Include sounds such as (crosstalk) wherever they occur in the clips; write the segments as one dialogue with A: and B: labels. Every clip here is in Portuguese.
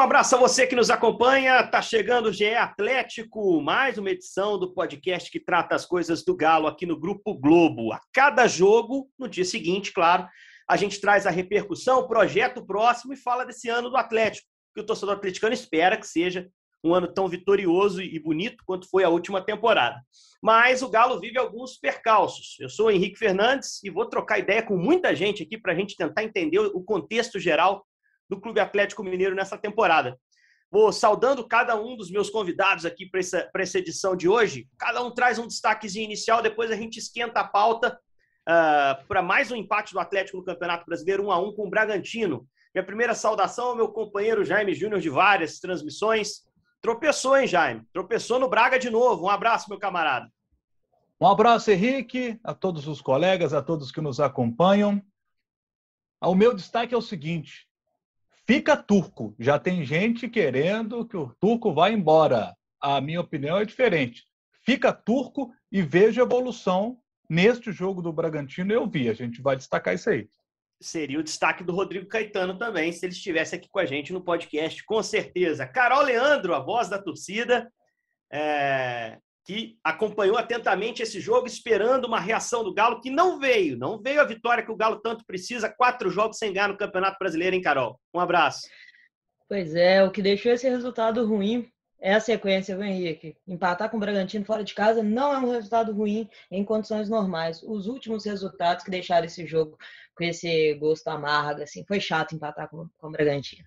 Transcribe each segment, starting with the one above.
A: um abraço a você que nos acompanha. Tá chegando o GE Atlético, mais uma edição do podcast que trata as coisas do Galo aqui no Grupo Globo. A cada jogo, no dia seguinte, claro, a gente traz a repercussão, o projeto próximo e fala desse ano do Atlético, que o torcedor atleticano espera que seja um ano tão vitorioso e bonito quanto foi a última temporada. Mas o Galo vive alguns percalços. Eu sou o Henrique Fernandes e vou trocar ideia com muita gente aqui para a gente tentar entender o contexto geral do Clube Atlético Mineiro nessa temporada. Vou saudando cada um dos meus convidados aqui para essa, essa edição de hoje. Cada um traz um destaquezinho inicial, depois a gente esquenta a pauta uh, para mais um empate do Atlético no Campeonato Brasileiro, 1 a 1 com o Bragantino. Minha primeira saudação ao meu companheiro Jaime Júnior de várias transmissões. Tropeçou, hein, Jaime? Tropeçou no Braga de novo. Um abraço, meu camarada.
B: Um abraço, Henrique, a todos os colegas, a todos que nos acompanham. O meu destaque é o seguinte: fica turco. Já tem gente querendo que o turco vá embora. A minha opinião é diferente. Fica turco e veja evolução neste jogo do Bragantino. Eu vi, a gente vai destacar isso aí
A: seria o destaque do Rodrigo Caetano também, se ele estivesse aqui com a gente no podcast, com certeza. Carol Leandro, a voz da torcida, é, que acompanhou atentamente esse jogo, esperando uma reação do Galo, que não veio. Não veio a vitória que o Galo tanto precisa. Quatro jogos sem ganhar no Campeonato Brasileiro, hein, Carol? Um abraço.
C: Pois é, o que deixou esse resultado ruim é a sequência, viu, Henrique? Empatar com o Bragantino fora de casa não é um resultado ruim em condições normais. Os últimos resultados que deixaram esse jogo com esse gosto amargo, assim, foi chato empatar com, com o Bragantino.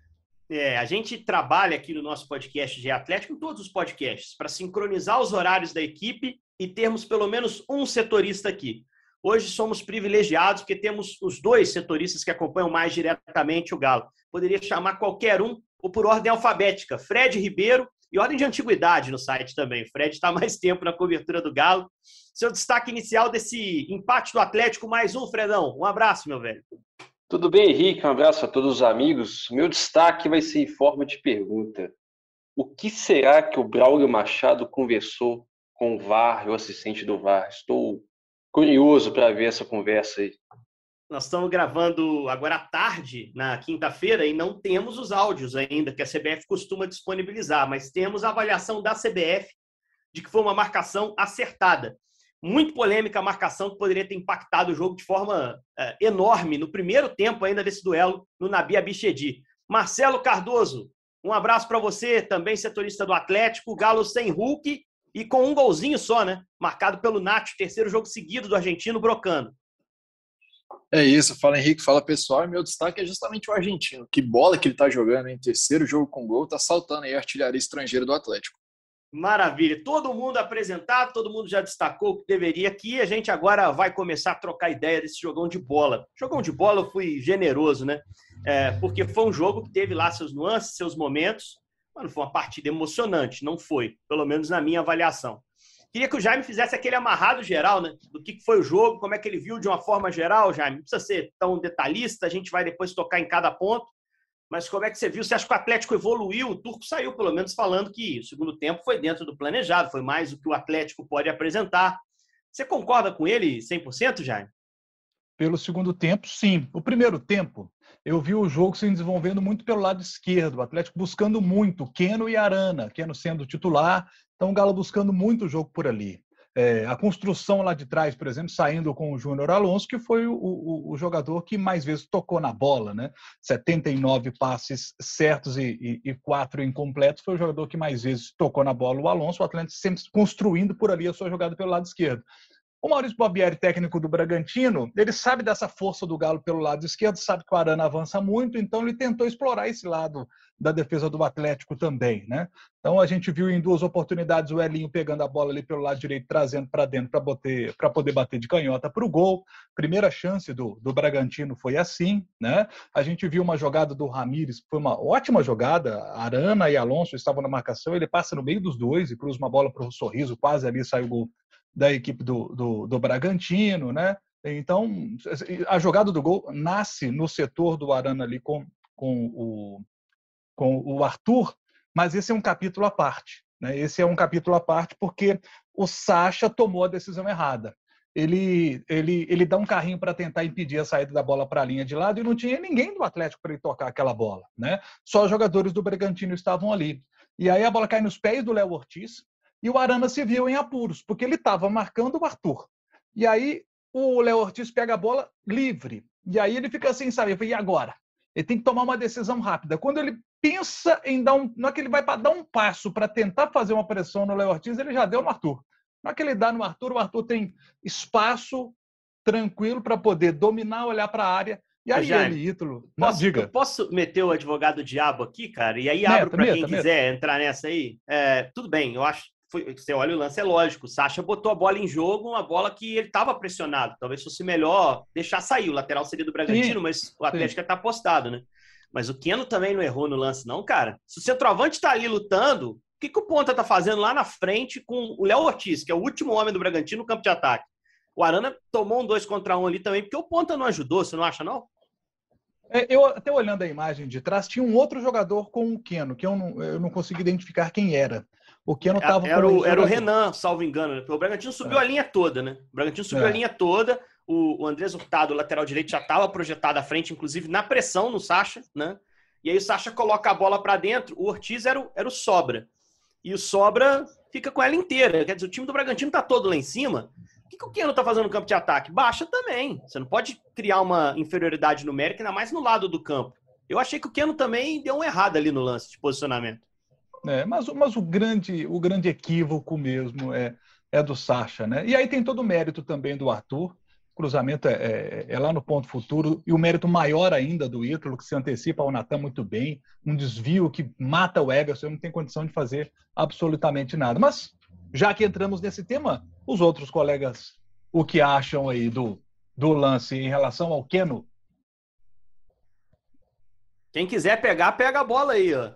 A: É, a gente trabalha aqui no nosso podcast de Atlético, em todos os podcasts, para sincronizar os horários da equipe e termos pelo menos um setorista aqui. Hoje somos privilegiados porque temos os dois setoristas que acompanham mais diretamente o Galo. Poderia chamar qualquer um, ou por ordem alfabética, Fred Ribeiro e ordem de antiguidade no site também. O Fred está mais tempo na cobertura do Galo. Seu destaque inicial desse empate do Atlético, mais um, Fredão. Um abraço, meu velho.
D: Tudo bem, Henrique? Um abraço a todos os amigos. Meu destaque vai ser em forma de pergunta. O que será que o Braulio Machado conversou com o VAR, o assistente do VAR? Estou curioso para ver essa conversa aí.
A: Nós estamos gravando agora à tarde, na quinta-feira, e não temos os áudios ainda que a CBF costuma disponibilizar, mas temos a avaliação da CBF de que foi uma marcação acertada. Muito polêmica a marcação que poderia ter impactado o jogo de forma uh, enorme no primeiro tempo ainda desse duelo no Nabi Abichedi. Marcelo Cardoso, um abraço para você, também setorista do Atlético, Galo sem Hulk e com um golzinho só, né? Marcado pelo Nacho, terceiro jogo seguido do argentino brocando.
E: É isso, fala Henrique, fala pessoal. E meu destaque é justamente o argentino. Que bola que ele tá jogando, em terceiro jogo com gol, tá saltando aí a artilharia estrangeira do Atlético.
A: Maravilha. Todo mundo apresentado, todo mundo já destacou o que deveria aqui. A gente agora vai começar a trocar ideia desse jogão de bola. Jogão de bola eu fui generoso, né? É, porque foi um jogo que teve lá seus nuances, seus momentos. Mas não foi uma partida emocionante, não foi, pelo menos na minha avaliação. Queria que o Jaime fizesse aquele amarrado geral, né? Do que foi o jogo, como é que ele viu de uma forma geral, Jaime. Não precisa ser tão detalhista, a gente vai depois tocar em cada ponto. Mas como é que você viu? Você acha que o Atlético evoluiu? O Turco saiu, pelo menos, falando que o segundo tempo foi dentro do planejado, foi mais do que o Atlético pode apresentar. Você concorda com ele 100%, Jaime?
B: Pelo segundo tempo, sim. O primeiro tempo, eu vi o jogo se desenvolvendo muito pelo lado esquerdo, o Atlético buscando muito, Keno e Arana, Keno sendo titular, então o Galo buscando muito o jogo por ali. É, a construção lá de trás, por exemplo, saindo com o Júnior Alonso, que foi o, o, o, jogador que mais vezes tocou na bola, né? 79 passes certos e, e, e quatro incompletos, foi o jogador que mais vezes tocou na bola, o Alonso, o Atlético sempre construindo por ali a sua jogada pelo lado esquerdo. O Maurício Bobieri, técnico do Bragantino, ele sabe dessa força do Galo pelo lado esquerdo, sabe que o Arana avança muito, então ele tentou explorar esse lado da defesa do Atlético também, né? Então a gente viu em duas oportunidades o Elinho pegando a bola ali pelo lado direito, trazendo para dentro para poder bater de canhota para o gol. Primeira chance do, do Bragantino foi assim, né? A gente viu uma jogada do Ramires, foi uma ótima jogada. Arana e Alonso estavam na marcação, ele passa no meio dos dois e cruza uma bola para o sorriso, quase ali sai o gol da equipe do, do, do Bragantino, né? Então, a jogada do gol nasce no setor do Arana ali com, com, o, com o Arthur, mas esse é um capítulo à parte. Né? Esse é um capítulo à parte porque o Sacha tomou a decisão errada. ele, ele, ele dá um carrinho para tentar impedir a saída da bola para a linha de lado e não tinha ninguém do Atlético para ele tocar aquela bola, né? Só os jogadores do Bragantino estavam ali. E aí a bola cai nos pés do Léo Ortiz e o Arana se viu em apuros, porque ele estava marcando o Arthur. E aí o Léo Ortiz pega a bola livre. E aí ele fica assim, sabe? E agora? Ele tem que tomar uma decisão rápida. Quando ele pensa em dar um. Não é que ele vai para dar um passo para tentar fazer uma pressão no Léo Ortiz, ele já deu no Arthur. Não é que ele dá no Arthur, o Arthur tem espaço tranquilo para poder dominar, olhar para a área. E aí
A: Jaime,
B: ele, Ítalo,
A: posso, diga. posso meter o advogado diabo aqui, cara? E aí abro para quem meta, quiser meta. entrar nessa aí. É, tudo bem, eu acho foi, você olha o lance, é lógico. O Sacha botou a bola em jogo, uma bola que ele estava pressionado. Talvez fosse melhor deixar sair. O lateral seria do Bragantino, sim, mas o Atlético está apostado, né? Mas o Keno também não errou no lance, não, cara. Se o centroavante está ali lutando, o que, que o Ponta tá fazendo lá na frente com o Léo Ortiz, que é o último homem do Bragantino no campo de ataque? O Arana tomou um dois contra um ali também, porque o Ponta não ajudou, você não acha, não?
B: É, eu até olhando a imagem de trás, tinha um outro jogador com o Keno, que eu não, eu não consegui identificar quem era. O Keno estava.
A: É, era, o, era o Renan, salvo engano. Né? O Bragantino subiu é. a linha toda, né? O Bragantino subiu é. a linha toda. O, o Andrés Hurtado, lateral direito, já estava projetado à frente, inclusive na pressão no Sacha, né? E aí o Sacha coloca a bola para dentro. O Ortiz era o, era o Sobra. E o Sobra fica com ela inteira. Quer dizer, o time do Bragantino tá todo lá em cima. O que, que o Keno tá fazendo no campo de ataque? Baixa também. Você não pode criar uma inferioridade numérica, ainda mais no lado do campo. Eu achei que o Keno também deu um errado ali no lance de posicionamento.
B: É, mas, mas o, grande, o grande equívoco mesmo é, é do Sacha, né? E aí tem todo o mérito também do Arthur. O cruzamento é, é, é, lá no ponto futuro. E o mérito maior ainda do Ítalo, que se antecipa ao Natan muito bem. Um desvio que mata o Everson, não tem condição de fazer absolutamente nada. Mas, já que entramos nesse tema, os outros colegas, o que acham aí do, do lance em relação ao Keno?
A: Quem quiser pegar, pega a bola aí, ó.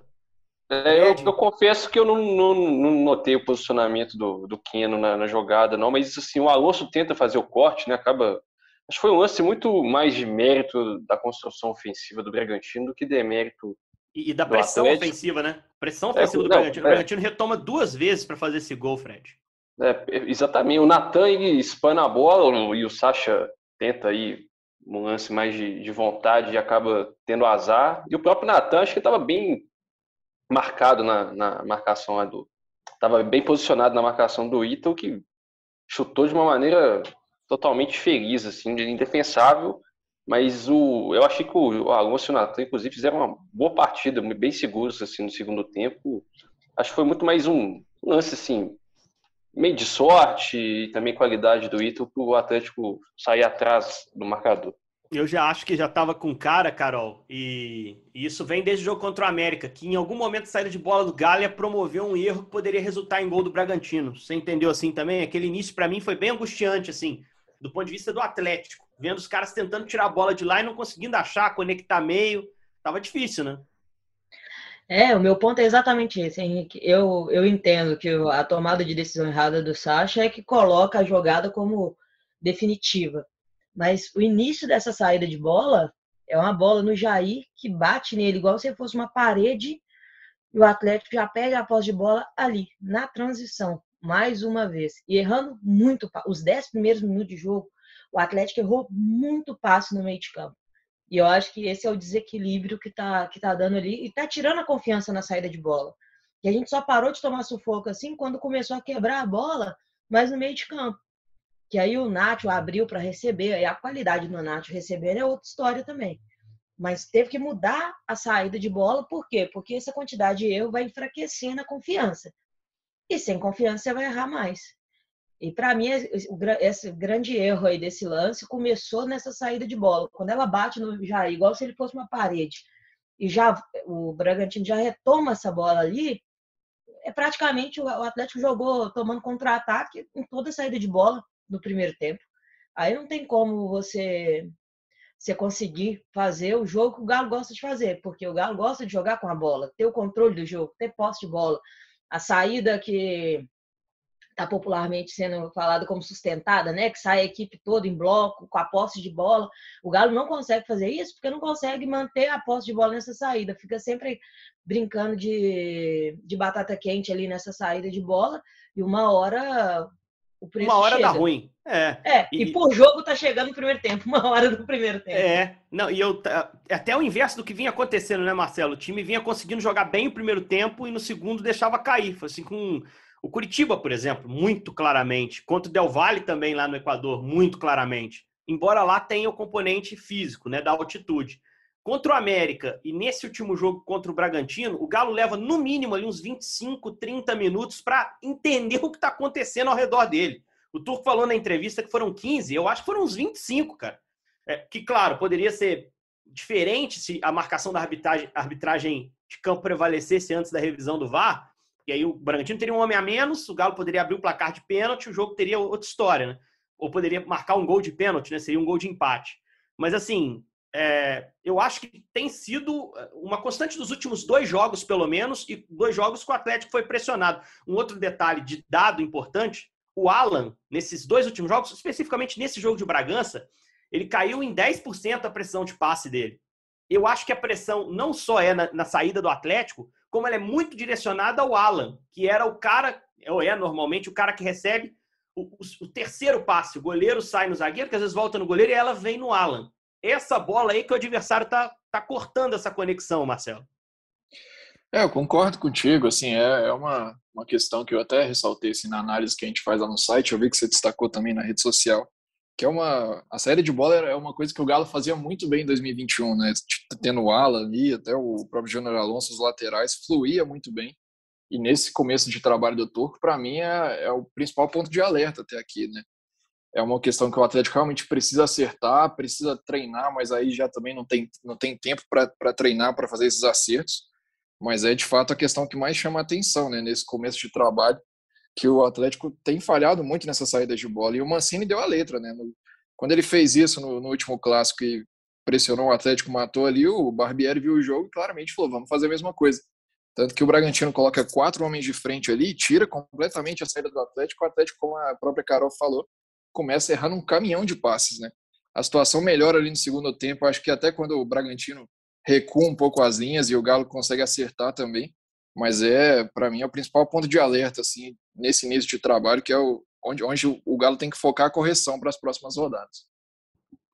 D: É, eu, eu, confesso que eu não, não, não, notei o posicionamento do, do Keno na, na, jogada, não, mas assim, o Alonso tenta fazer o corte, né? Acaba. Acho que foi um lance muito mais de mérito da construção ofensiva do Bragantino do que demérito.
A: E, e da pressão Atlético. ofensiva, né? Pressão é, ofensiva é, do não, Bragantino. O Bragantino retoma duas vezes para fazer esse gol, Fred.
D: É, exatamente. O Natan espana a bola e o Sacha tenta aí um lance mais de, de vontade e acaba tendo azar. E o próprio Natan, acho que estava bem marcado na, na marcação do. Estava bem posicionado na marcação do Ítalo, que chutou de uma maneira totalmente feliz, assim, indefensável. Mas o, eu achei que o Alonso e o Natan, inclusive, fizeram uma boa partida, bem seguros assim, no segundo tempo. Acho que foi muito mais um lance assim, meio de sorte e também qualidade do Ítalo para o Atlético sair atrás do marcador.
A: Eu já acho que já estava com cara, Carol, e, isso vem desde o jogo contra o América, que em algum momento a saída de bola do Galha promoveu um erro que poderia resultar em gol do Bragantino. Você entendeu assim também? Aquele início para mim foi bem angustiante, assim, do ponto de vista do Atlético, vendo os caras tentando tirar a bola de lá e não conseguindo achar, conectar meio, tava difícil, né?
C: É, o meu ponto é exatamente esse, Henrique. Eu, eu entendo que a tomada de decisão errada do Sacha é que coloca a jogada como definitiva. Mas o início dessa saída de bola é uma bola no Jair que bate nele igual se fosse uma parede e o Atlético já perde a posse de bola ali, na transição, mais uma vez. E errando muito. Os 10 primeiros minutos de jogo, o Atlético errou muito passe no meio de campo. E eu acho que esse é o desequilíbrio que tá, que tá dando ali e tá tirando a confiança na saída de bola. E a gente só parou de tomar sufoco assim quando começou a quebrar a bola, mas no meio de campo que aí o Nacho abriu para receber, e a qualidade do Nacho receber é outra história também. Mas teve que mudar a saída de bola, por quê? Porque essa quantidade de erro vai enfraquecendo a confiança. E sem confiança você vai errar mais. E para mim, esse grande erro aí desse lance começou nessa saída de bola. Quando ela bate no Jair, igual se ele fosse uma parede, e já o Bragantino já retoma essa bola ali, é praticamente o Atlético jogou tomando contra-ataque em toda a saída de bola no primeiro tempo. Aí não tem como você você conseguir fazer o jogo que o Galo gosta de fazer, porque o Galo gosta de jogar com a bola, ter o controle do jogo, ter posse de bola. A saída que está popularmente sendo falada como sustentada, né? Que sai a equipe toda em bloco, com a posse de bola. O Galo não consegue fazer isso porque não consegue manter a posse de bola nessa saída. Fica sempre brincando de, de batata quente ali nessa saída de bola. E uma hora
A: uma hora chega. dá ruim.
C: É. É, e, e por jogo tá chegando o primeiro tempo, (laughs) uma hora do primeiro tempo.
A: É, não, e eu é até o inverso do que vinha acontecendo, né, Marcelo? O time vinha conseguindo jogar bem o primeiro tempo e no segundo deixava cair. Foi assim com o Curitiba, por exemplo, muito claramente. Contra o Del Valle também lá no Equador, muito claramente. Embora lá tenha o componente físico, né, da altitude. Contra o América e nesse último jogo contra o Bragantino, o Galo leva no mínimo ali uns 25, 30 minutos para entender (laughs) o que está acontecendo ao redor dele. O Turco falou na entrevista que foram 15, eu acho que foram uns 25, cara. É, que, claro, poderia ser diferente se a marcação da arbitragem, arbitragem de campo prevalecesse antes da revisão do VAR. E aí o Bragantino teria um homem a menos, o Galo poderia abrir o placar de pênalti, o jogo teria outra história, né? Ou poderia marcar um gol de pênalti, né? Seria um gol de empate. Mas assim, é, eu acho que tem sido é, uma constante dos últimos dois jogos, pelo menos, e dois jogos que o Atlético foi pressionado. Um outro detalhe de dado importante o Alan, nesses dois últimos jogos, especificamente nesse jogo de Bragança, ele caiu em 10% a pressão de passe dele. Eu acho que a pressão não só é na, na, saída do Atlético, como ela é muito direcionada ao Alan, que era o cara, ou é normalmente o cara que recebe o, o, o terceiro passe. O goleiro sai no zagueiro, que às vezes volta no goleiro, e ela vem no Alan. Essa bola aí que o adversário tá, tá cortando essa conexão, Marcelo.
E: É, eu concordo contigo, assim, é, é uma, uma questão que eu até ressaltei assim, na análise que a gente faz lá no site, eu vi que você destacou também na rede social, que é uma a saída de bola é uma coisa que o Galo fazia muito bem em 2021, né? Tendo o Alan ali, até o próprio Júnior Alonso, os laterais, fluía muito bem. E nesse começo de trabalho do Turco, para mim é, é, o principal ponto de alerta até aqui, né? É uma questão que o Atlético realmente precisa acertar, precisa treinar, mas aí já também não tem, não tem tempo para treinar, para fazer esses acertos. Mas é de fato a questão que mais chama a atenção né, nesse começo de trabalho, que o Atlético tem falhado muito nessa saída de bola. E o Mancini deu a letra. Né? No, quando ele fez isso no, no, último clássico e pressionou o Atlético, matou ali, o Barbieri viu o jogo e claramente falou: vamos fazer a mesma coisa. Tanto que o Bragantino coloca quatro homens de frente ali, tira completamente a saída do Atlético. O Atlético, como a própria Carol falou, começa a errar num caminhão de passes. Né? A situação melhora ali no segundo tempo. Acho que até quando o Bragantino recua um pouco as linhas e o Galo consegue acertar também. Mas é, para mim, é o principal ponto de alerta assim nesse início de trabalho, que é o, onde, onde o Galo tem que focar a correção para as próximas rodadas.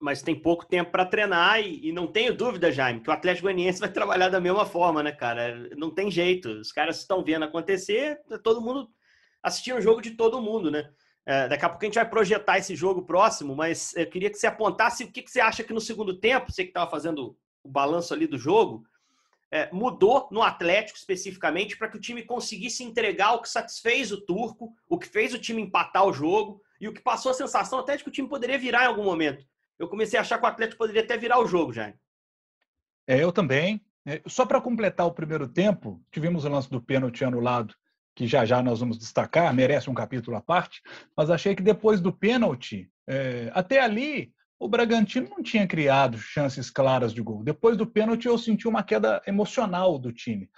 A: Mas tem pouco tempo para treinar e, e, não tenho dúvida, Jaime, que o Atlético Goianiense (laughs) vai trabalhar da mesma forma, né, cara? Não tem jeito. Os caras estão vendo acontecer, tá todo mundo assistindo o jogo de todo mundo, né? É, daqui a pouco a gente vai projetar esse jogo próximo, mas eu queria que você apontasse o que, que você acha que no segundo tempo, você que estava fazendo o balanço ali do jogo, é, mudou no Atlético especificamente para que o time conseguisse entregar o que satisfez o Turco, o que fez o time empatar o jogo e o que passou a sensação até de que o time poderia virar em algum momento. Eu comecei a achar que o Atlético poderia até virar o jogo, já.
B: É, eu também. É, só para completar o primeiro tempo, tivemos o lance do pênalti anulado, que já já nós vamos destacar, merece um capítulo à parte, mas achei que depois do pênalti, é, até ali, o Bragantino não tinha criado chances claras de gol. Depois do pênalti, eu senti uma queda emocional do time.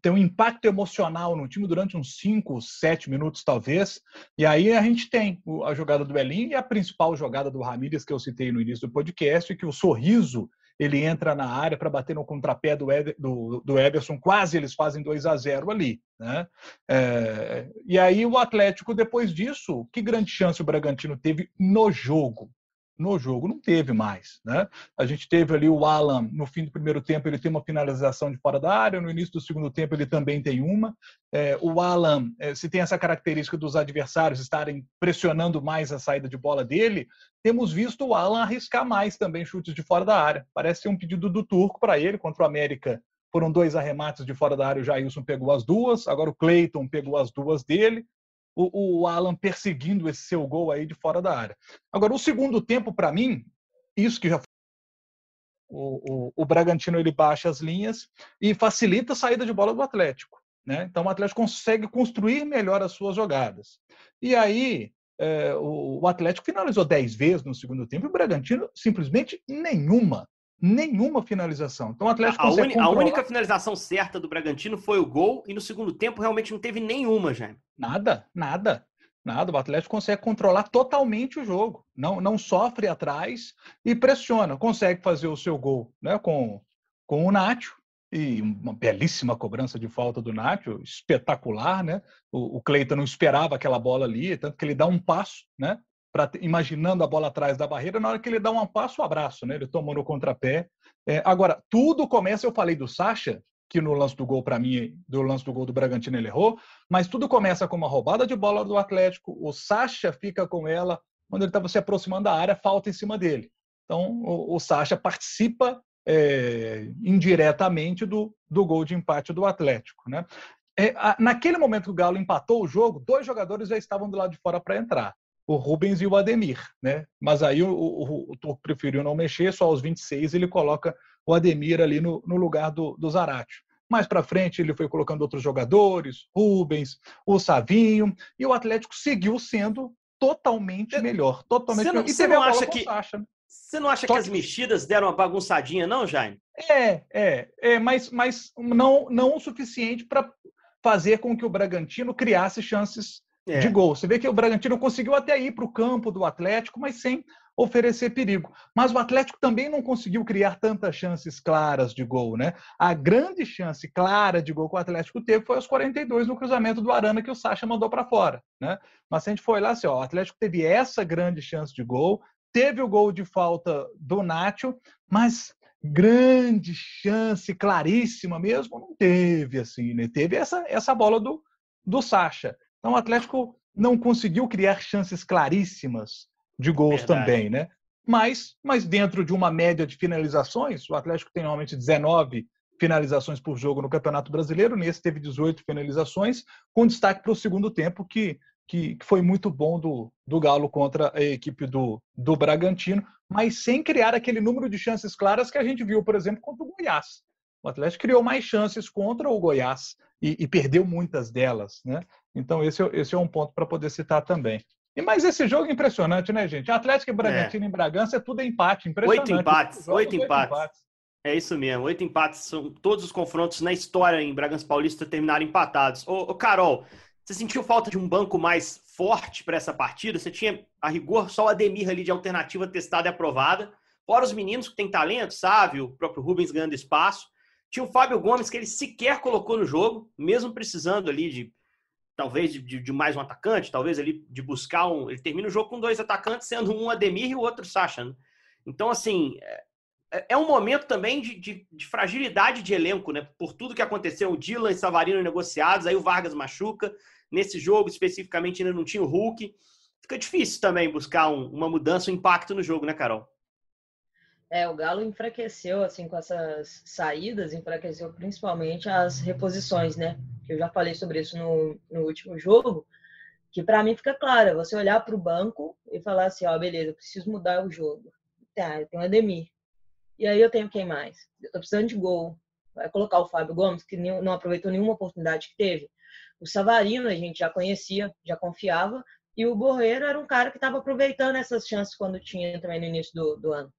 B: Tem um impacto emocional no time durante uns 5, 7 minutos, talvez. E aí a gente tem a jogada do Elinho e a principal jogada do Ramírez, que eu citei no início do podcast, que o sorriso ele entra na área para bater no contrapé do, do, do Everson, quase eles fazem 2 a 0 ali. Né? É, e aí o Atlético, depois disso, que grande chance o Bragantino teve no jogo? No jogo. Não teve mais. Né? A gente teve ali o Alan, no fim do primeiro tempo, ele tem uma finalização de fora da área, no início do segundo tempo, ele também tem uma. É, o Alan, é, se tem essa característica dos adversários estarem pressionando mais a saída de bola dele, temos visto o Alan arriscar mais também chutes de fora da área. Parece ser um pedido do Turco para ele contra o América. Foram dois arremates de fora da área, o Jailson pegou as duas, agora o Cleiton pegou as duas dele o, o Alan perseguindo esse seu gol aí de fora da área. Agora, o segundo tempo, para mim, isso que já o, o, o, Bragantino ele baixa as linhas e facilita a saída de bola do Atlético. Né? Então o Atlético consegue construir melhor as suas jogadas. E aí é, o, o, Atlético finalizou 10 vezes no segundo tempo e o Bragantino simplesmente nenhuma nenhuma finalização. Então o Atlético
A: a, controlar... a única finalização certa do Bragantino foi o gol e no segundo tempo realmente não teve nenhuma, já.
B: Nada, nada. Nada, o Atlético consegue controlar totalmente o jogo, não, não sofre atrás e pressiona, consegue fazer o seu gol né, com, com o Nacho, e uma belíssima cobrança de falta do Nacho, espetacular, né? O, o Cleiton não esperava aquela bola ali, tanto que ele dá um passo, né? Pra, imaginando a bola atrás da barreira, na hora que ele dá um passo, o abraço, né? Ele tomou no contrapé. É, agora, tudo começa, eu falei do Sacha, que no lance do gol, para mim, do lance do gol do Bragantino ele errou, mas tudo começa com uma roubada de bola do Atlético, o Sacha fica com ela, quando ele estava se aproximando da área, falta em cima dele. Então, o, o Sacha participa é, indiretamente do, do gol de empate do Atlético. Né? É, a, naquele momento que o Galo empatou o jogo, dois jogadores já estavam do lado de fora para entrar, o Rubens e o Ademir. Né? Mas aí o, o, o Turco preferiu não mexer, só aos 26 ele coloca o Ademir ali no, no lugar do, do Zarate. Mais para frente, ele foi colocando outros jogadores, Rubens, o Savinho, e o Atlético seguiu sendo totalmente melhor. Totalmente
A: você não,
B: melhor. E
A: você
B: teve
A: não acha que,
B: Sacha, né?
A: Você não acha
B: Só
A: que as mexidas deram uma bagunçadinha, não, Jaime?
B: É, é, é mas, mas não, não o suficiente para fazer com que o Bragantino criasse chances
A: É.
B: de gol. Você vê que o Bragantino conseguiu até ir para o campo do Atlético, mas sem oferecer perigo. Mas o Atlético também não conseguiu criar tantas chances claras de gol, né? A grande chance clara de gol que o Atlético teve foi aos 42 no cruzamento do Arana que o Sacha mandou para fora, né? Mas a gente for olhar assim, ó, o Atlético teve essa grande chance de gol, teve o gol de falta do Nacho, mas grande chance claríssima mesmo não teve assim, né? Teve essa essa bola do do Sacha. Então o Atlético não conseguiu criar chances claríssimas de gols
A: Verdade.
B: também, né? Mas, mas dentro de uma média de finalizações, o Atlético tem normalmente 19 finalizações por jogo no Campeonato Brasileiro, nesse teve 18 finalizações, com destaque para o segundo tempo, que, que, que foi muito bom do, do Galo contra a equipe do, do Bragantino, mas sem criar aquele número de chances claras que a gente viu, por exemplo, contra o Goiás. O Atlético criou mais chances contra o Goiás e, e perdeu muitas delas, né? Então esse, é- esse é um ponto para poder citar também. E mas esse jogo é impressionante, né, gente? Atlético e Bragantino em Bragança é tudo empate, impressionante.
A: Oito empates,
B: Jogos,
A: oito empates. É isso mesmo, oito empates são todos os confrontos na história em Bragança Paulista terminaram empatados. Ô, ô, Carol, você sentiu falta de um banco mais forte para essa partida? Você tinha, a rigor, só o Ademir ali de alternativa testada e aprovada. Fora os meninos que têm talento, sabe? O próprio Rubens ganhando espaço. Tinha o Fábio Gomes, que ele sequer colocou no jogo, mesmo precisando ali de talvez de, de- mais um atacante, talvez ali de buscar um. Ele termina o jogo com dois atacantes, sendo um Ademir e o outro Sacha. né? Então, assim, é, é um momento também de, de- de fragilidade de elenco, né? Por tudo que aconteceu, o Dylan e Savarino negociados, aí o Vargas machuca. Nesse jogo, especificamente, ainda não tinha o Hulk. Fica difícil também buscar um- uma mudança, um impacto no jogo, né, Carol?
C: É, o Galo enfraqueceu, assim, com essas saídas, enfraqueceu principalmente as reposições, né? Que eu já falei sobre isso no, no último jogo, que para mim fica claro, é você olhar para o banco e falar assim, ó, beleza, eu preciso mudar o jogo. Tá, eu tenho o Ademir. E aí eu tenho quem mais? Eu tô precisando de gol. Vai colocar o Fábio Gomes, que não aproveitou nenhuma oportunidade que teve. O Savarino a gente já conhecia, já confiava, e o Borreiro era um cara que estava aproveitando essas chances quando tinha também no início do, do ano.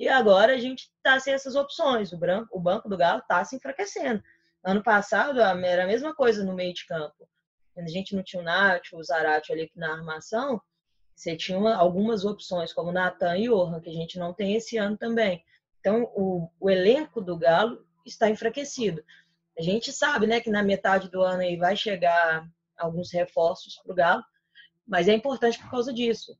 C: E agora a gente está sem essas opções. O, branco, o banco do Galo está se enfraquecendo. Ano passado era a mesma coisa no meio de campo. A gente não tinha o Nath, o Zarate ali na armação, você tinha uma- algumas opções, como Natan e Orhan, que a gente não tem esse ano também. Então, o, o elenco do Galo está enfraquecido. A gente sabe né, que na metade do ano aí vai chegar alguns reforços para o Galo, mas é importante por causa disso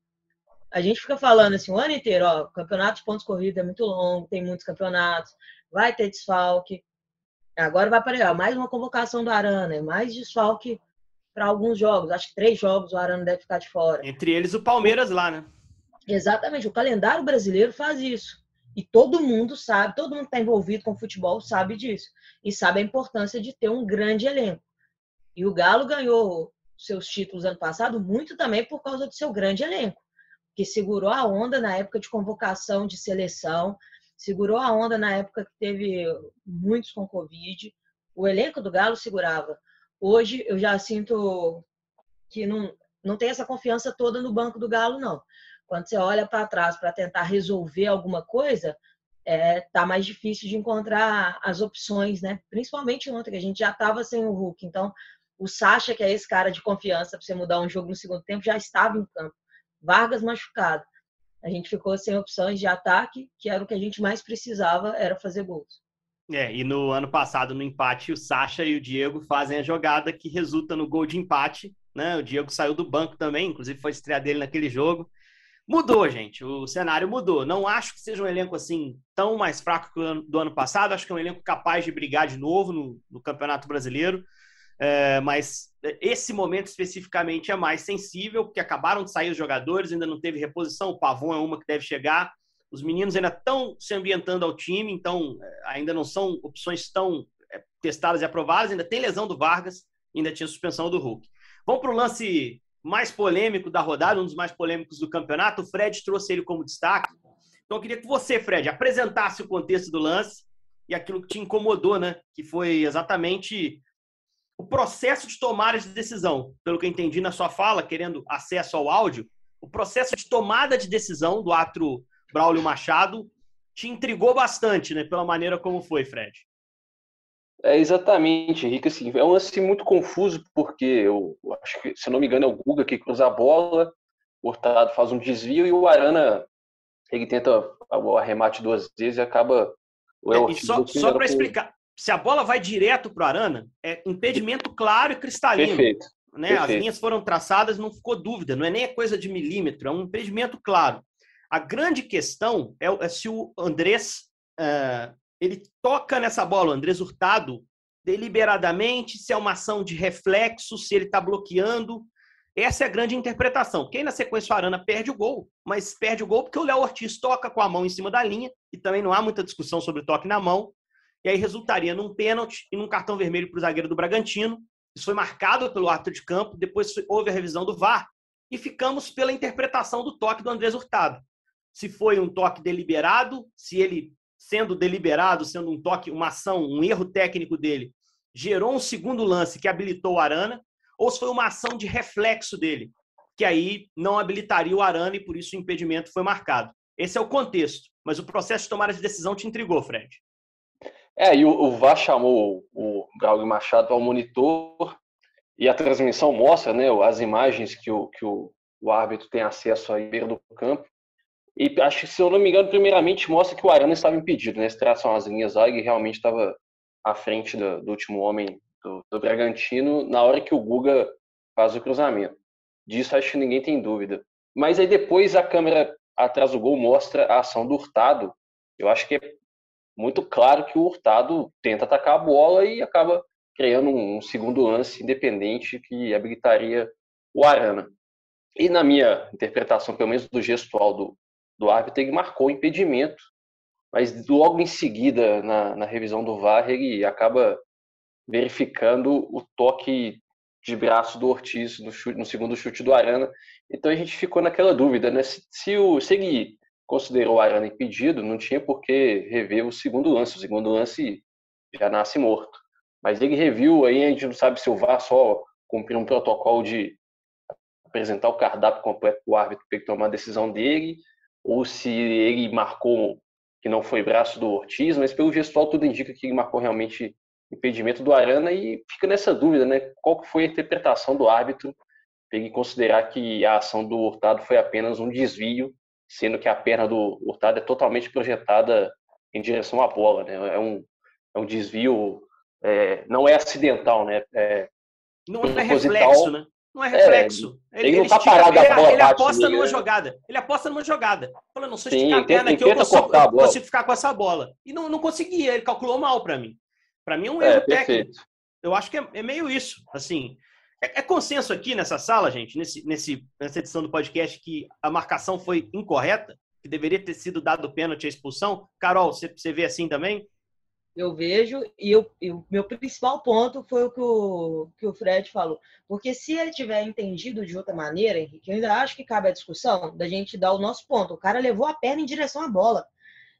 C: a gente fica falando assim o ano inteiro, ó, o campeonato de pontos corridos é muito longo, tem muitos campeonatos, vai ter desfalque. Agora vai aparecer mais uma convocação do Arana, é mais desfalque para alguns jogos. Acho que três jogos o Arana deve ficar de fora.
A: Entre eles o Palmeiras lá, né?
C: Exatamente, o calendário brasileiro faz isso. E todo mundo sabe, todo mundo que está envolvido com futebol sabe disso. E sabe a importância de ter um grande elenco. E o Galo ganhou seus títulos ano passado muito também por causa do seu grande elenco, que segurou a onda na época de convocação de seleção, segurou a onda na época que teve muitos com Covid. O elenco do Galo segurava. Hoje eu já sinto que não, não tem essa confiança toda no banco do Galo, não. Quando você olha para trás para tentar resolver alguma coisa, é, tá mais difícil de encontrar as opções, né? Principalmente ontem, que a gente já estava sem o Hulk. Então, o Sacha, que é esse cara de confiança para você mudar um jogo no segundo tempo, já estava em campo. Vargas machucado. A gente ficou sem opções de ataque, que era o que a gente mais precisava, era fazer gols.
A: É, e no ano passado, no empate, o Sacha e o Diego fazem a jogada que resulta no gol de empate. Né? O Diego saiu do banco também, inclusive foi estreia dele naquele jogo. Mudou, gente. O cenário mudou. Não acho que seja um elenco assim tão mais fraco que o do ano passado. Acho que é um elenco capaz de brigar de novo no, no Campeonato Brasileiro. É, mas esse momento especificamente é mais sensível, porque acabaram de sair os jogadores, ainda não teve reposição. O Pavon é uma que deve chegar. Os meninos ainda estão se ambientando ao time, então é, ainda não são opções tão é, testadas e aprovadas. Ainda tem lesão do Vargas, ainda tinha suspensão do Hulk. Vamos para o lance mais polêmico da rodada, um dos mais polêmicos do campeonato. O Fred trouxe ele como destaque. Então eu queria que você, Fred, apresentasse o contexto do lance e aquilo que te incomodou, né? Que foi exatamente o processo de tomada de decisão. Pelo que eu entendi na sua fala, querendo acesso ao áudio, o processo de tomada de decisão do atro Braulio Machado te intrigou bastante, né? Pela maneira como foi, Fred.
D: É exatamente, Henrique. Assim, é um lance muito confuso, porque eu acho que, se não me engano, é o Guga que cruza a bola, o Hurtado faz um desvio e o Arana ele tenta o arremate duas vezes e acaba.
A: É, e só só para explicar, se a bola vai direto para o Arana, é impedimento claro e cristalino.
D: Perfeito.
A: Né?
D: Perfeito.
A: As linhas foram traçadas, não ficou dúvida, não é nem coisa de milímetro, é um impedimento claro. A grande questão é, é se o Andrés uh, ele toca nessa bola, o Andrés Hurtado, deliberadamente, se é uma ação de reflexo, se ele está bloqueando. Essa é a grande interpretação. Quem na sequência o Arana perde o gol, mas perde o gol porque o Léo Ortiz toca com a mão em cima da linha, e também não há muita discussão sobre toque na mão, e aí resultaria num pênalti e num cartão vermelho para o zagueiro do Bragantino. Isso foi marcado pelo ato de campo, depois houve a revisão do VAR, e ficamos pela interpretação do toque do Andrés Hurtado. Se foi um toque deliberado, se ele sendo deliberado, sendo um toque, uma ação, um erro técnico dele, gerou um segundo lance que habilitou o Arana, ou se foi uma ação de reflexo dele, que aí não habilitaria o Arana e por isso o impedimento foi marcado. Esse é o contexto, mas o processo de tomada de decisão te intrigou, Fred.
D: É, e o, o VAR chamou o Gaúcho Machado ao monitor e a transmissão mostra né, as imagens que o, que o, o árbitro tem acesso aí beira do campo. E acho que, se eu não me engano, primeiramente mostra que o Arana estava impedido, né? Se traçam as linhas lá, ele realmente estava à frente do, do último homem do, do, Bragantino na hora que o Guga faz o cruzamento. Disso acho que ninguém tem dúvida. Mas aí depois a câmera atrás do gol mostra a ação do Hurtado. Eu acho que é muito claro que o Hurtado tenta atacar a bola e acaba criando um segundo lance independente que habilitaria o Arana. E na minha interpretação, pelo menos do gestual do, do árbitro, ele marcou o impedimento, mas logo em seguida, na, na revisão do VAR, ele acaba verificando o toque de braço do Ortiz no, chute, no, segundo chute do Arana. Então a gente ficou naquela dúvida, né? Se, se, o, se ele considerou o Arana impedido, não tinha por que rever o segundo lance. O segundo lance já nasce morto. Mas ele reviu, aí a gente não sabe se o VAR só cumpriu um protocolo de apresentar o cardápio completo para o árbitro para ele tomar a decisão dele, ou se ele marcou que não foi braço do Ortiz, mas pelo gestual tudo indica que ele marcou realmente impedimento do Arana e fica nessa dúvida, né? Qual foi a interpretação do árbitro para ele considerar que a ação do Hurtado foi apenas um desvio, sendo que a perna do Hurtado é totalmente projetada em direção à bola, né? É um, é um desvio, é, não é acidental, né? É
A: não é reflexo, né? Não é, é reflexo.
D: É, ele, ele, não tá estica, parado ele,
A: bola, ele aposta numa jogada. Ele aposta numa jogada. Falando, não, se eu esticar a perna aqui, eu consigo, eu consigo ficar com essa bola. E não, não conseguia, ele calculou mal para mim. Para mim é um é, erro técnico. Eu acho que é, é meio isso. Assim, é, é, consenso aqui nessa sala, gente, nesse, nesse, nessa edição do podcast, que a marcação foi incorreta, que deveria ter sido dado pênalti à expulsão. Carol, você, você vê assim também?
C: eu vejo, e, e o meu principal ponto foi o que, o que o Fred falou. Porque se ele tiver entendido de outra maneira, Henrique, eu ainda acho que cabe a discussão da gente dar o nosso ponto. O cara levou a perna em direção à bola.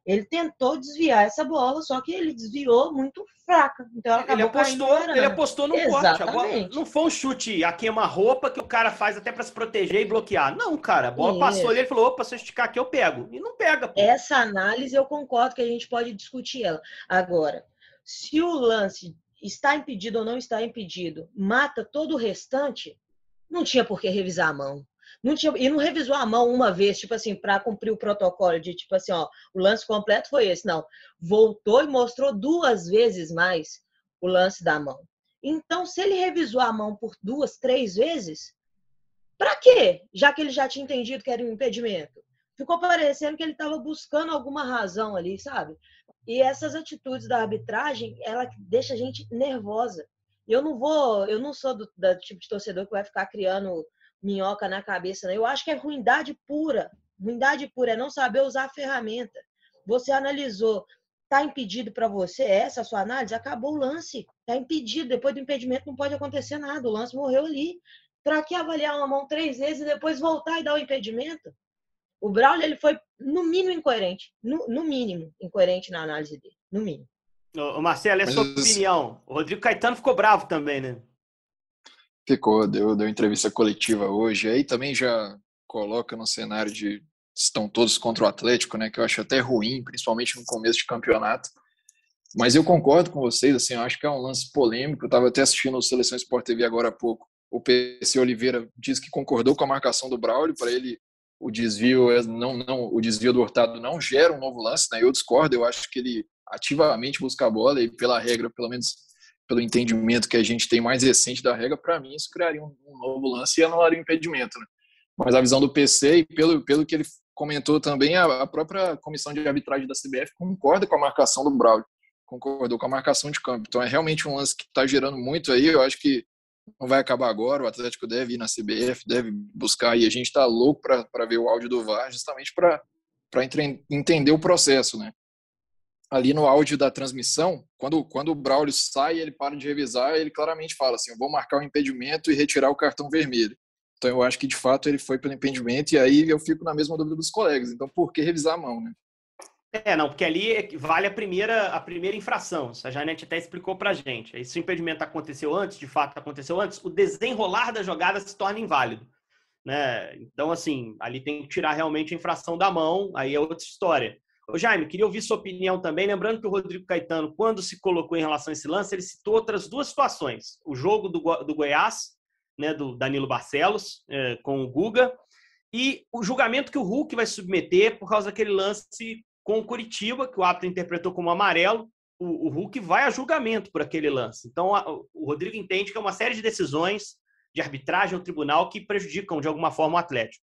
C: Ele tentou desviar essa bola, só que ele desviou muito fraca. Então ela
A: ele apostou, ele apostou no corte. Bola, não foi um chute a queima-roupa que o cara faz até para se proteger e bloquear. Não, cara, a bola Isso. passou ali, ele falou: opa, se eu esticar aqui, eu pego. E não pega. Pô.
C: Essa análise eu concordo que a gente pode discutir ela. Agora, se o lance está impedido ou não está impedido, mata todo o restante, não tinha por que revisar a mão. Não tinha, e não revisou a mão uma vez, tipo assim, para cumprir o protocolo de tipo assim, ó, o lance completo foi esse. Não. Voltou e mostrou duas vezes mais o lance da mão. Então, se ele revisou a mão por duas, três vezes, Para quê? Já que ele já tinha entendido que era um impedimento. Ficou parecendo que ele estava buscando alguma razão ali, sabe? E essas atitudes da arbitragem, ela deixa a gente nervosa. Eu não vou, eu não sou do, do tipo de torcedor que vai ficar criando minhoca na cabeça. Né? Eu acho que é ruindade pura. Ruindade pura é não saber usar a ferramenta. Você analisou, está impedido para você essa sua análise, acabou o lance. Está impedido. Depois do impedimento não pode acontecer nada. O lance morreu ali. Para que avaliar uma mão três vezes e depois voltar e dar o impedimento? O Braulio ele foi, no mínimo, incoerente. No, no mínimo, incoerente na análise dele. No mínimo.
A: Ô, Marcelo, é a sua Mas... opinião. O Rodrigo Caetano ficou bravo também, né?
E: Ficou, deu, deu entrevista coletiva hoje. Aí também já coloca no cenário de estão todos contra o Atlético, né? Que eu acho até ruim, principalmente no começo de campeonato. Mas eu concordo com vocês, assim, eu acho que é um lance polêmico. Eu estava até assistindo o Seleção Sport TV agora há pouco. O PC Oliveira diz que concordou com a marcação do Braulio, para ele o desvio é, não, não, o desvio do Hurtado não gera um novo lance, né? Eu discordo, eu acho que ele ativamente busca a bola e pela regra, pelo menos pelo entendimento que a gente tem mais recente da regra, para mim isso criaria um, um, novo lance e anularia o impedimento, né? Mas a visão do PC e pelo, pelo que ele comentou também, a, a própria comissão de arbitragem da CBF concorda com a marcação do Braulio, concordou com a marcação de campo. Então é realmente um lance que está gerando muito aí, eu acho que não vai acabar agora, o Atlético deve ir na CBF, deve buscar, e a gente está louco para ver o áudio do VAR, justamente para entender o processo, né? Ali no áudio da transmissão, quando, quando o Braulio sai, ele para de revisar, ele claramente fala assim, eu vou marcar o impedimento e retirar o cartão vermelho. Então eu acho que de fato ele foi pelo impedimento e aí eu fico na mesma dúvida dos colegas. Então por que revisar a mão, né?
A: É, não, porque ali é vale a primeira, a primeira infração. A Janete até explicou pra gente. Se o impedimento aconteceu antes, de fato aconteceu antes, o desenrolar da jogada se torna inválido. Né? Então, assim, ali tem que tirar realmente a infração da mão, aí é outra história. Ô, Jaime, queria ouvir sua opinião também. Lembrando que o Rodrigo Caetano, quando se colocou em relação a esse lance, ele citou outras duas situações. O jogo do, do Goiás, né, do Danilo Barcelos, é, com o Guga, e o julgamento que o Hulk vai submeter por causa daquele lance com o Curitiba, que o árbitro interpretou como amarelo, o, o Hulk vai a julgamento por aquele lance. Então, a, o Rodrigo entende que é uma série de decisões de arbitragem ao tribunal que prejudicam de alguma forma o Atlético.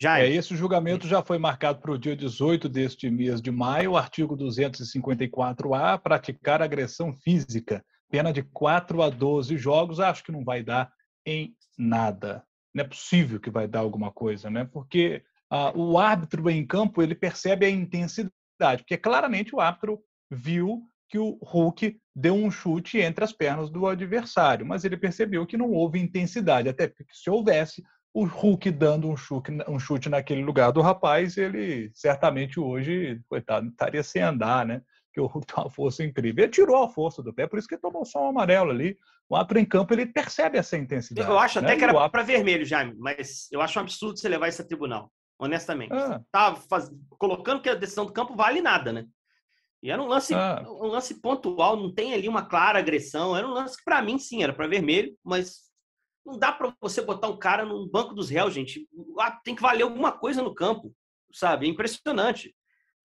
B: Já é, esse julgamento já foi marcado para o dia 18 deste mês de maio, artigo 254A, praticar agressão física, pena de 4 a 12 jogos, acho que não vai dar em nada. Não é possível que vai dar alguma coisa, né? Porque ah, o árbitro em campo ele percebe a intensidade, porque claramente o árbitro viu que o Hulk deu um chute entre as pernas do adversário, mas ele percebeu que não houve intensidade, até porque se houvesse o Hulk dando um chute, um chute naquele lugar do rapaz, ele certamente hoje, coitado, estaria sem andar, né? Porque o Hulk tem uma força incrível. Ele tirou a força do pé, por isso que tomou só um amarelo ali. O árbitro em campo, ele percebe essa intensidade.
A: Eu acho né? até que era para vermelho, Jaime, mas eu acho um absurdo você levar isso a tribunal honestamente. Ah. Tá faz... colocando que a decisão do campo vale nada, né? E era um lance, ah. um lance pontual, não tem ali uma clara agressão. Era um lance que, para mim, sim, era para vermelho, mas não dá para você botar um cara no banco dos réus, gente. Ah, tem que valer alguma coisa no campo, sabe? É impressionante.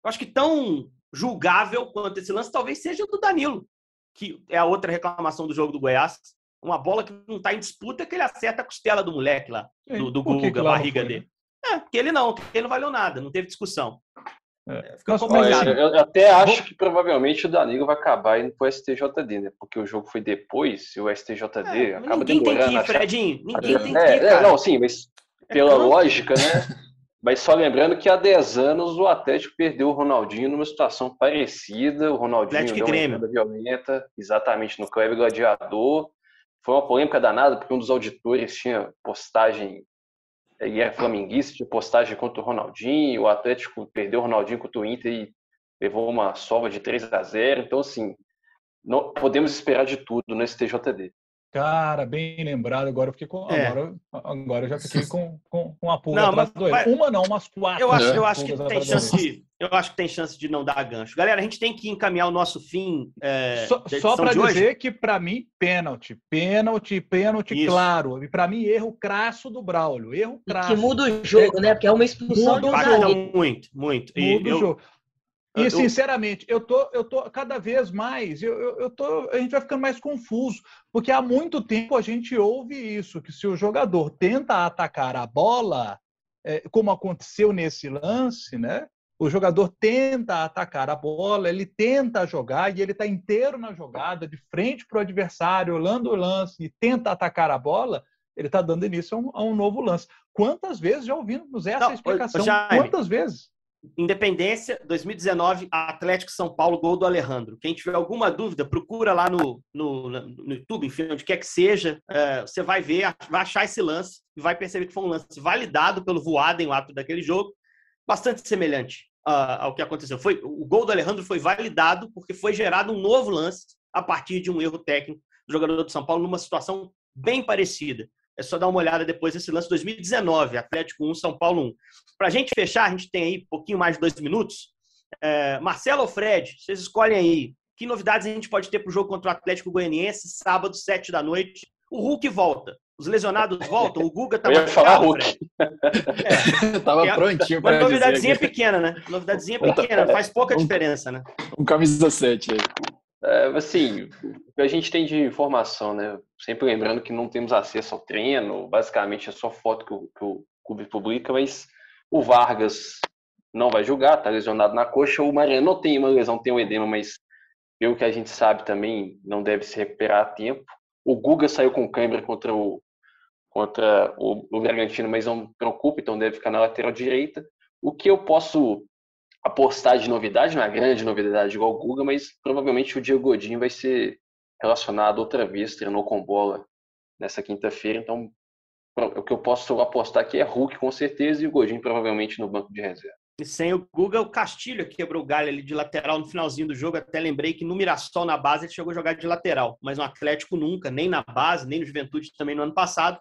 A: Eu acho que tão julgável quanto esse lance talvez seja o do Danilo, que é a outra reclamação do jogo do Goiás. Uma bola que não está em disputa que ele acerta a costela do moleque lá, do, do Guga, a barriga né? dele. É, porque ele não, porque ele não valeu nada, não teve discussão.
D: É. é fica complicado. Eu até acho que provavelmente o Danilo vai acabar indo pro STJD, né? Porque o jogo foi depois, e o STJD é, acaba
A: ninguém
D: demorando.
A: Ninguém tem que ir, Fredinho. Ninguém tem que ir, é,
D: Não, sim, mas é pela lógica, né? Mas só lembrando que há 10 anos o Atlético perdeu o Ronaldinho numa situação parecida. O Ronaldinho
A: Atlético deu
D: uma violenta, exatamente no Clube Gladiador. Foi uma polêmica danada, porque um dos auditores tinha postagem e é flamenguista de postagem contra o Ronaldinho, o Atlético perdeu o Ronaldinho contra o Inter e levou uma sova de 3 a 0 Então, assim, não, podemos esperar de tudo no STJD.
B: Cara, bem lembrado. Agora eu fiquei com. É. Agora, agora eu já fiquei com, com, com a pulga não, atrás mas, mas, Uma não, umas quatro.
A: Eu acho, né? eu acho que tem chance de. Eu acho que tem chance de não dar gancho. Galera, a gente tem que encaminhar o nosso fim. É,
B: só só para dizer hoje. que, para mim, pênalti. Pênalti, pênalti, Isso. claro. E para mim, erro crasso do Braulio. Erro crasso.
C: que muda o jogo, né? Porque é uma expulsão
A: muda um jogo. Muito, muito.
B: Muda e o eu... jogo. E, sinceramente, eu tô, eu tô cada vez mais, eu, eu, eu tô, a gente vai ficando mais confuso, porque há muito tempo a gente ouve isso, que se o jogador tenta atacar a bola, é, como aconteceu nesse lance, né? O jogador tenta atacar a bola, ele tenta jogar e ele está inteiro na jogada, de frente para o adversário, olhando o lance e tenta atacar a bola, ele está dando início a um, a um, novo lance. Quantas vezes já ouvimos essa Não, explicação? Jaime, Quantas vezes?
A: Independência, 2019, Atlético São Paulo, gol do Alejandro. Quem tiver alguma dúvida, procura lá no, no, no YouTube, enfim, onde quer que seja. É, você vai ver, vai achar esse lance e vai perceber que foi um lance validado pelo Voaden, o ato daquele jogo, bastante semelhante uh, ao que aconteceu. Foi, o gol do Alejandro foi validado porque foi gerado um novo lance a partir de um erro técnico do jogador do São Paulo numa situação bem parecida. É só dar uma olhada depois desse lance 2019, Atlético 1, São Paulo 1. Para a gente fechar, a gente tem aí um pouquinho mais de dois minutos. É, Marcelo ou Fred, vocês escolhem aí. Que novidades a gente pode ter para o jogo contra o Atlético Goianiense, sábado, sete da noite? O Hulk volta. Os lesionados voltam. O Guga tá
D: Eu ia falar Hulk. (laughs)
E: É. Tava é, prontinho
A: para Uma novidadezinha pequena, né? Novidadezinha pequena, faz pouca diferença, né?
E: Um camisa 7 aí.
D: É, assim, o que a gente tem de informação, né? Sempre lembrando que não temos acesso ao treino, basicamente é só foto que o, que o clube publica, mas o Vargas não vai jogar, tá lesionado na coxa. O Mariano tem uma lesão, tem um edema, mas pelo que a gente sabe também não deve se recuperar a tempo. O Guga saiu com câimbra contra o contra o, o Bragantino, mas não preocupa, então deve ficar na lateral direita. O que eu posso apostar de novidade, não é grande novidade igual o Guga, mas provavelmente o Diego Godinho vai ser relacionado outra vez, treinou com bola nessa quinta-feira, então o que eu posso apostar aqui é Hulk com certeza e o Godinho provavelmente no banco de reserva.
A: E sem o Guga, o Castilho que quebrou o galho ali de lateral no finalzinho do jogo. Até lembrei que no Mirassol, na base, ele chegou a jogar de lateral. Mas no Atlético nunca, nem na base, nem no Juventude também no ano passado.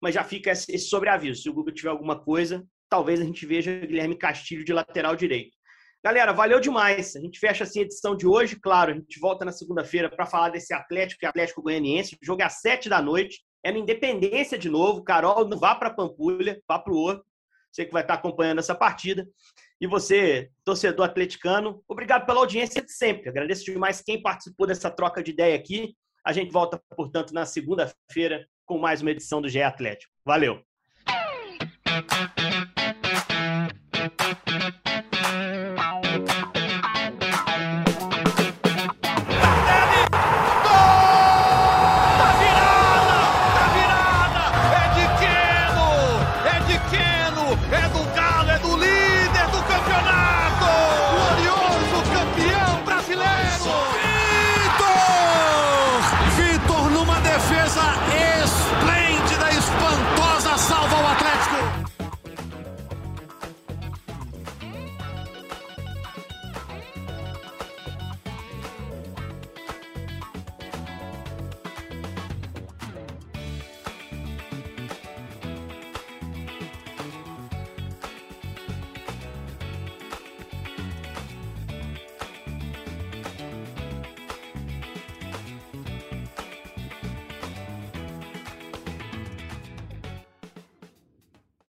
A: Mas já fica esse sobreaviso. Se o Guga tiver alguma coisa, talvez a gente veja Guilherme Castilho de lateral direito. Galera, valeu demais. A gente fecha assim a edição de hoje. Claro, a gente volta na segunda-feira para falar desse Atlético e Atlético Goianiense. O jogo é às sete da noite. É no Independência de novo. Carol, não vá para Pampulha, vá para o Horto. Você que vai estar acompanhando essa partida. E você, torcedor atleticano, obrigado pela audiência de sempre. Agradeço demais quem participou dessa troca de ideia aqui. A gente volta, portanto, na segunda-feira com mais uma edição do GE Atlético. Valeu!